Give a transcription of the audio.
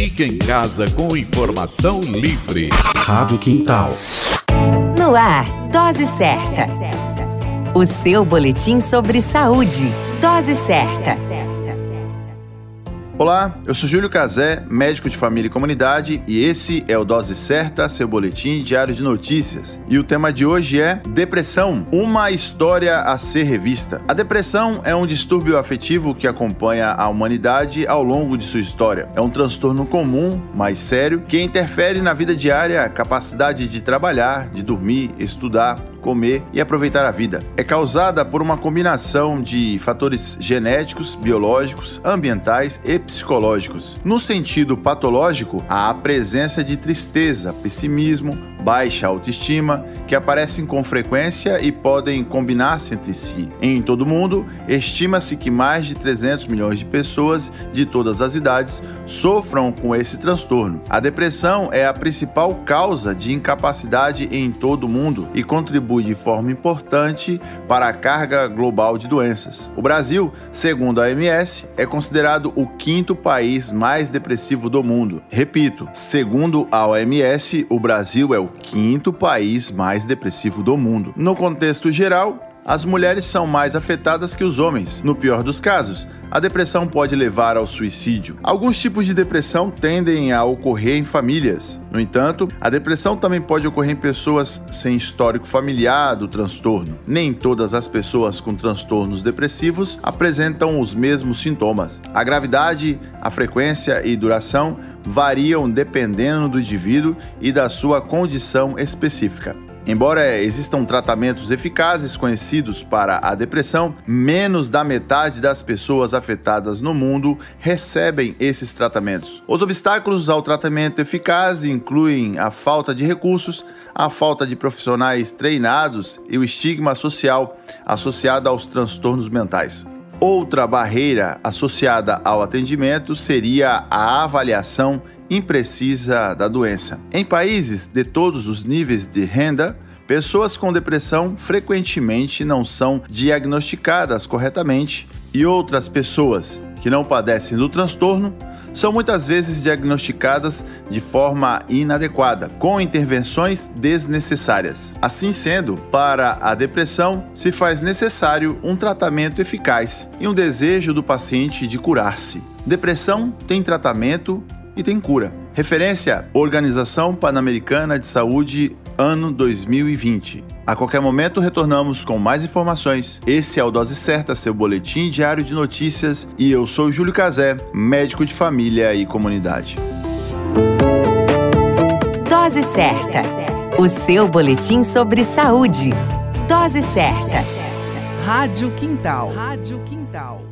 Fique em casa com informação livre. Rádio Quintal. No ar, Dose Certa. O seu boletim sobre saúde. Dose Certa. Olá, eu sou Júlio Cazé, médico de família e comunidade, e esse é o Dose Certa, seu boletim diário de notícias. E o tema de hoje é Depressão, uma história a ser revista. A depressão é um distúrbio afetivo que acompanha a humanidade ao longo de sua história. É um transtorno comum, mais sério, que interfere na vida diária, capacidade de trabalhar, de dormir, estudar, comer e aproveitar a vida. É causada por uma combinação de fatores genéticos, biológicos, ambientais e psicológicos. No sentido patológico, há a presença de tristeza, pessimismo, baixa autoestima, que aparecem com frequência e podem combinar-se entre si. Em todo o mundo, estima-se que mais de 300 milhões de pessoas de todas as idades sofram com esse transtorno. A depressão é a principal causa de incapacidade em todo o mundo e contribui de forma importante para a carga global de doenças. O Brasil, segundo a OMS, é considerado o quinto país mais depressivo do mundo. Repito, segundo a OMS, o Brasil é o quinto país mais depressivo do mundo. No contexto geral, as mulheres são mais afetadas que os homens. No pior dos casos, a depressão pode levar ao suicídio. Alguns tipos de depressão tendem a ocorrer em famílias. No entanto, a depressão também pode ocorrer em pessoas sem histórico familiar do transtorno. Nem todas as pessoas com transtornos depressivos apresentam os mesmos sintomas. A gravidade, a frequência e duração variam dependendo do indivíduo e da sua condição específica. Embora existam tratamentos eficazes conhecidos para a depressão, menos da metade das pessoas afetadas no mundo recebem esses tratamentos. Os obstáculos ao tratamento eficaz incluem a falta de recursos, a falta de profissionais treinados e o estigma social associado aos transtornos mentais. Outra barreira associada ao atendimento seria a avaliação imprecisa da doença. Em países de todos os níveis de renda, pessoas com depressão frequentemente não são diagnosticadas corretamente e outras pessoas que não padecem do transtorno são muitas vezes diagnosticadas de forma inadequada, com intervenções desnecessárias. Assim sendo, para a depressão se faz necessário um tratamento eficaz e um desejo do paciente de curar-se. Depressão tem tratamento e tem cura. Referência: Organização Pan-Americana de Saúde, ano 2020. A qualquer momento retornamos com mais informações. Esse é o Dose Certa, seu boletim diário de notícias, e eu sou Júlio Cazé, médico de família e comunidade. Dose Certa, o seu boletim sobre saúde. Dose Certa. Rádio Quintal. Rádio Quintal.